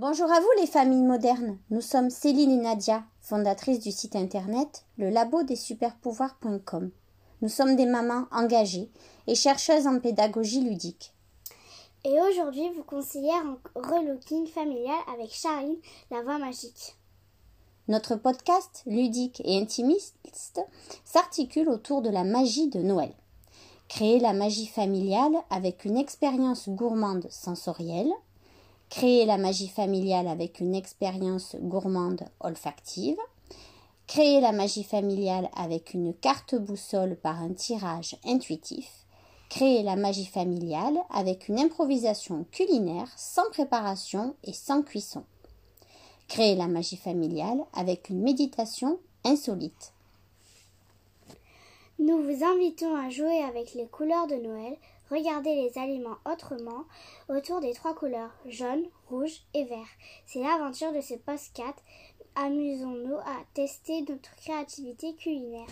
Bonjour à vous les familles modernes. Nous sommes Céline et Nadia, fondatrices du site internet le labo des superpouvoirs.com. Nous sommes des mamans engagées et chercheuses en pédagogie ludique. Et aujourd'hui, vous conseillez un relooking familial avec Charline, la voix magique. Notre podcast ludique et intimiste s'articule autour de la magie de Noël. Créer la magie familiale avec une expérience gourmande sensorielle. Créer la magie familiale avec une expérience gourmande olfactive. Créer la magie familiale avec une carte boussole par un tirage intuitif. Créer la magie familiale avec une improvisation culinaire sans préparation et sans cuisson. Créer la magie familiale avec une méditation insolite. Nous vous invitons à jouer avec les couleurs de Noël, regarder les aliments autrement autour des trois couleurs jaune, rouge et vert. C'est l'aventure de ce post-4. Amusons-nous à tester notre créativité culinaire.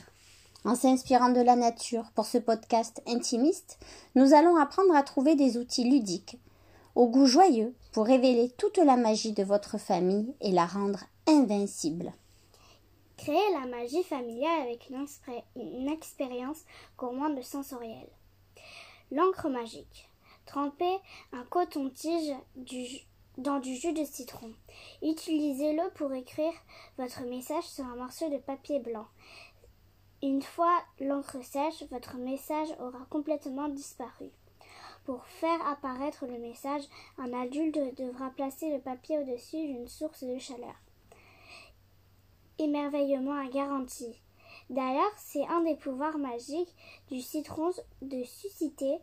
En s'inspirant de la nature pour ce podcast intimiste, nous allons apprendre à trouver des outils ludiques, au goût joyeux, pour révéler toute la magie de votre famille et la rendre invincible. Créer la magie familiale avec une, expérience gourmande sensorielle. L'encre magique. Trempez un coton-tige dans du jus de citron. Utilisez-le pour écrire votre message sur un morceau de papier blanc. Une fois l'encre sèche, votre message aura complètement disparu. Pour faire apparaître le message, un adulte devra placer le papier au-dessus d'une source de chaleur. Émerveillement à garantie. D'ailleurs, c'est un des pouvoirs magiques du citron de susciter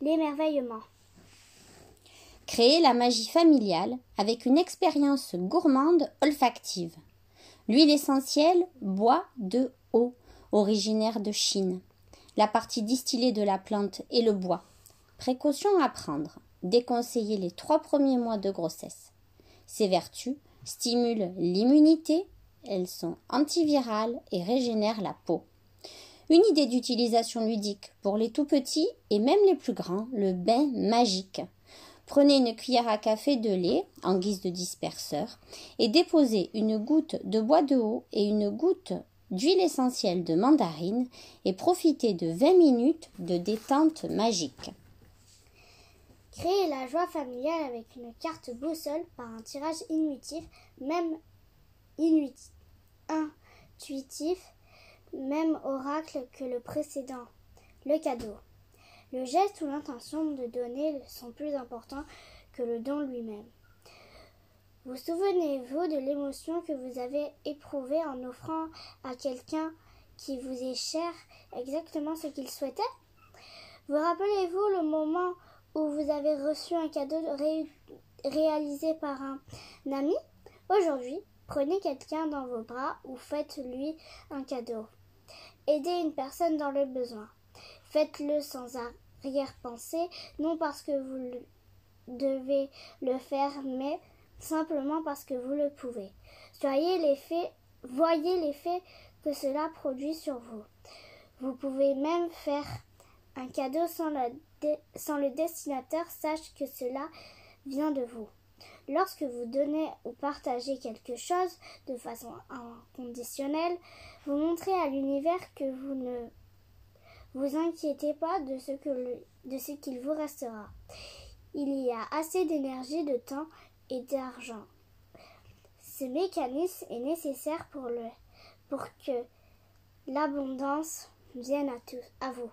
l'émerveillement. Créer la magie familiale avec une expérience gourmande olfactive. L'huile essentielle bois de eau originaire de Chine. La partie distillée de la plante est le bois. Précaution à prendre. Déconseiller les trois premiers mois de grossesse. Ces vertus stimulent l'immunité, elles sont antivirales et régénèrent la peau. Une idée d'utilisation ludique pour les tout petits et même les plus grands, le bain magique. Prenez une cuillère à café de lait en guise de disperseur et déposez une goutte de bois de haut et une goutte d'huile essentielle de mandarine et profitez de 20 minutes de détente magique. Créez la joie familiale avec une carte boussole par un tirage intuitif, même intuitif, même oracle que le précédent. Le cadeau. Le geste ou l'intention de donner sont plus importants que le don lui-même. Vous souvenez-vous de l'émotion que vous avez éprouvée en offrant à quelqu'un qui vous est cher exactement ce qu'il souhaitait? Vous rappelez-vous le moment où vous avez reçu un cadeau réalisé par un ami? Aujourd'hui, prenez quelqu'un dans vos bras ou faites-lui un cadeau. Aidez une personne dans le besoin. Faites-le sans arrière-pensée, non parce que vous devez le faire, mais simplement parce que vous le pouvez. Soyez l'effet, voyez l'effet que cela produit sur vous. Vous pouvez même faire un cadeau sans, sans le destinateur sache que cela vient de vous. Lorsque vous donnez ou partagez quelque chose de façon inconditionnelle, vous montrez à l'univers que vous ne vous inquiétez pas de ce qu'il vous restera. Il y a assez d'énergie, de temps et d'argent. Ce mécanisme est nécessaire pour, que l'abondance vienne à, à vous.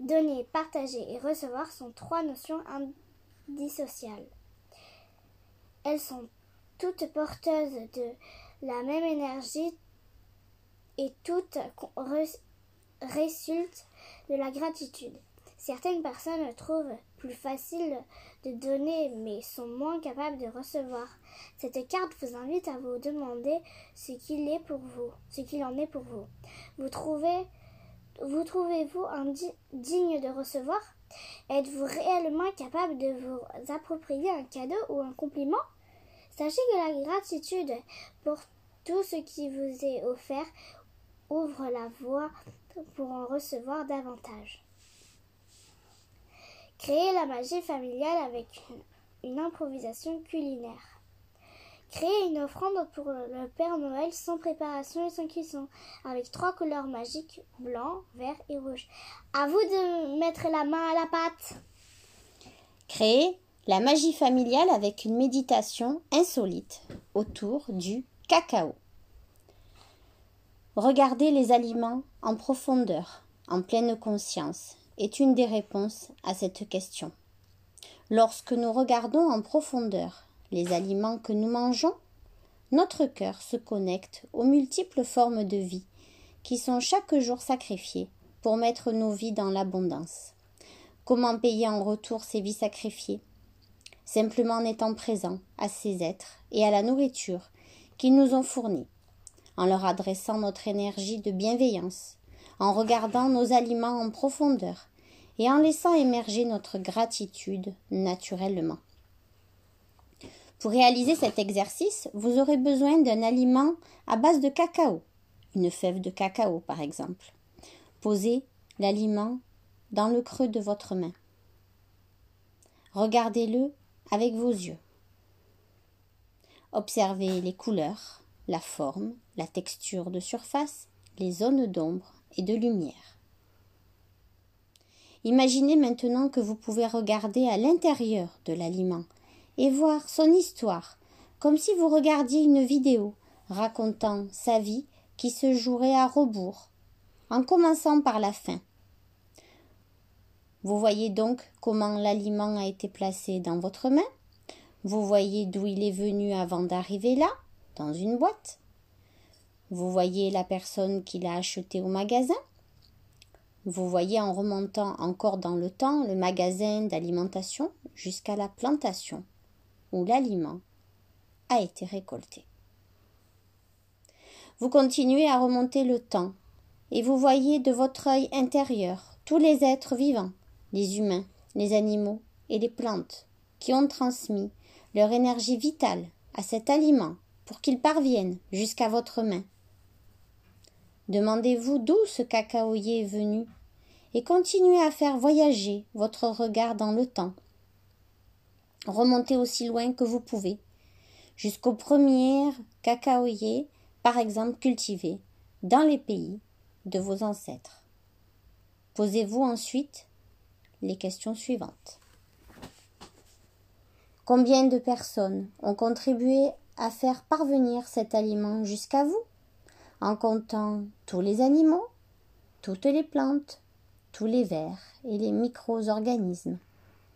Donner, partager et recevoir sont trois notions indissociables. Elles sont toutes porteuses de la même énergie et toutes résultent de la gratitude. Certaines personnes trouvent plus facile de donner mais sont moins capables de recevoir. Cette carte vous invite à vous demander ce qu'il est pour vous, ce qu'il en est pour vous. Vous trouvez vous trouvez-vous digne de recevoir? Êtes-vous réellement capable de vous approprier un cadeau ou un compliment? Sachez que la gratitude pour tout ce qui vous est offert ouvre la voie pour en recevoir davantage. Créer la magie familiale avec une improvisation culinaire. Créer une offrande pour le Père Noël sans préparation et sans cuisson, avec trois couleurs magiques, blanc, vert et rouge. À vous de mettre la main à la pâte. Créer la magie familiale avec une méditation insolite autour du cacao. Regarder les aliments en profondeur, en pleine conscience, est une des réponses à cette question. Lorsque nous regardons en profondeur les aliments que nous mangeons, notre cœur se connecte aux multiples formes de vie qui sont chaque jour sacrifiées pour mettre nos vies dans l'abondance. Comment payer en retour ces vies sacrifiées? Simplement en étant présent à ces êtres et à la nourriture qu'ils nous ont fournis, en leur adressant notre énergie de bienveillance, en regardant nos aliments en profondeur et en laissant émerger notre gratitude naturellement. Pour réaliser cet exercice, vous aurez besoin d'un aliment à base de cacao, une fève de cacao par exemple. Posez l'aliment dans le creux de votre main. Regardez-le avec vos yeux. Observez les couleurs, la forme, la texture de surface, les zones d'ombre et de lumière. Imaginez maintenant que vous pouvez regarder à l'intérieur de l'aliment et voir son histoire, comme si vous regardiez une vidéo racontant sa vie qui se jouerait à rebours, en commençant par la fin. Vous voyez donc comment l'aliment a été placé dans votre main. Vous voyez d'où il est venu avant d'arriver là, dans une boîte. Vous voyez la personne qui l'a acheté au magasin. Vous voyez en remontant encore dans le temps le magasin d'alimentation jusqu'à la plantation où l'aliment a été récolté. Vous continuez à remonter le temps et vous voyez de votre œil intérieur tous les êtres vivants les humains, les animaux et les plantes, qui ont transmis leur énergie vitale à cet aliment pour qu'il parvienne jusqu'à votre main. Demandez-vous d'où ce cacaoyer est venu et continuez à faire voyager votre regard dans le temps. Remontez aussi loin que vous pouvez, jusqu'au premier cacaoyer, par exemple cultivé dans les pays de vos ancêtres. Posez-vous ensuite les questions suivantes. Combien de personnes ont contribué à faire parvenir cet aliment jusqu'à vous, en comptant tous les animaux, toutes les plantes, tous les vers et les micro-organismes?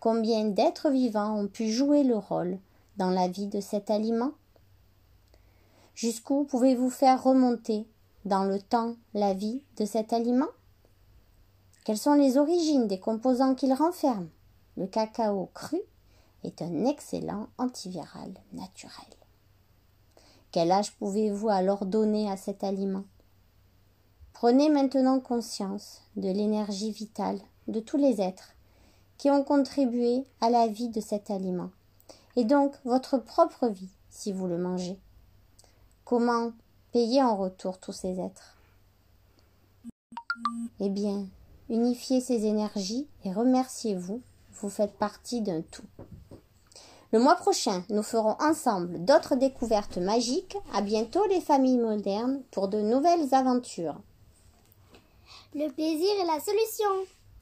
Combien d'êtres vivants ont pu jouer le rôle dans la vie de cet aliment? Jusqu'où pouvez-vous faire remonter dans le temps la vie de cet aliment? Quelles sont les origines des composants qu'il renferme? Le cacao cru est un excellent antiviral naturel. Quel âge pouvez-vous alors donner à cet aliment? Prenez maintenant conscience de l'énergie vitale de tous les êtres qui ont contribué à la vie de cet aliment, et donc votre propre vie si vous le mangez. Comment payer en retour tous ces êtres? Eh bien, Unifiez ces énergies et remerciez-vous, vous faites partie d'un tout. Le mois prochain, nous ferons ensemble d'autres découvertes magiques. À bientôt les familles modernes pour de nouvelles aventures. Le plaisir est la solution.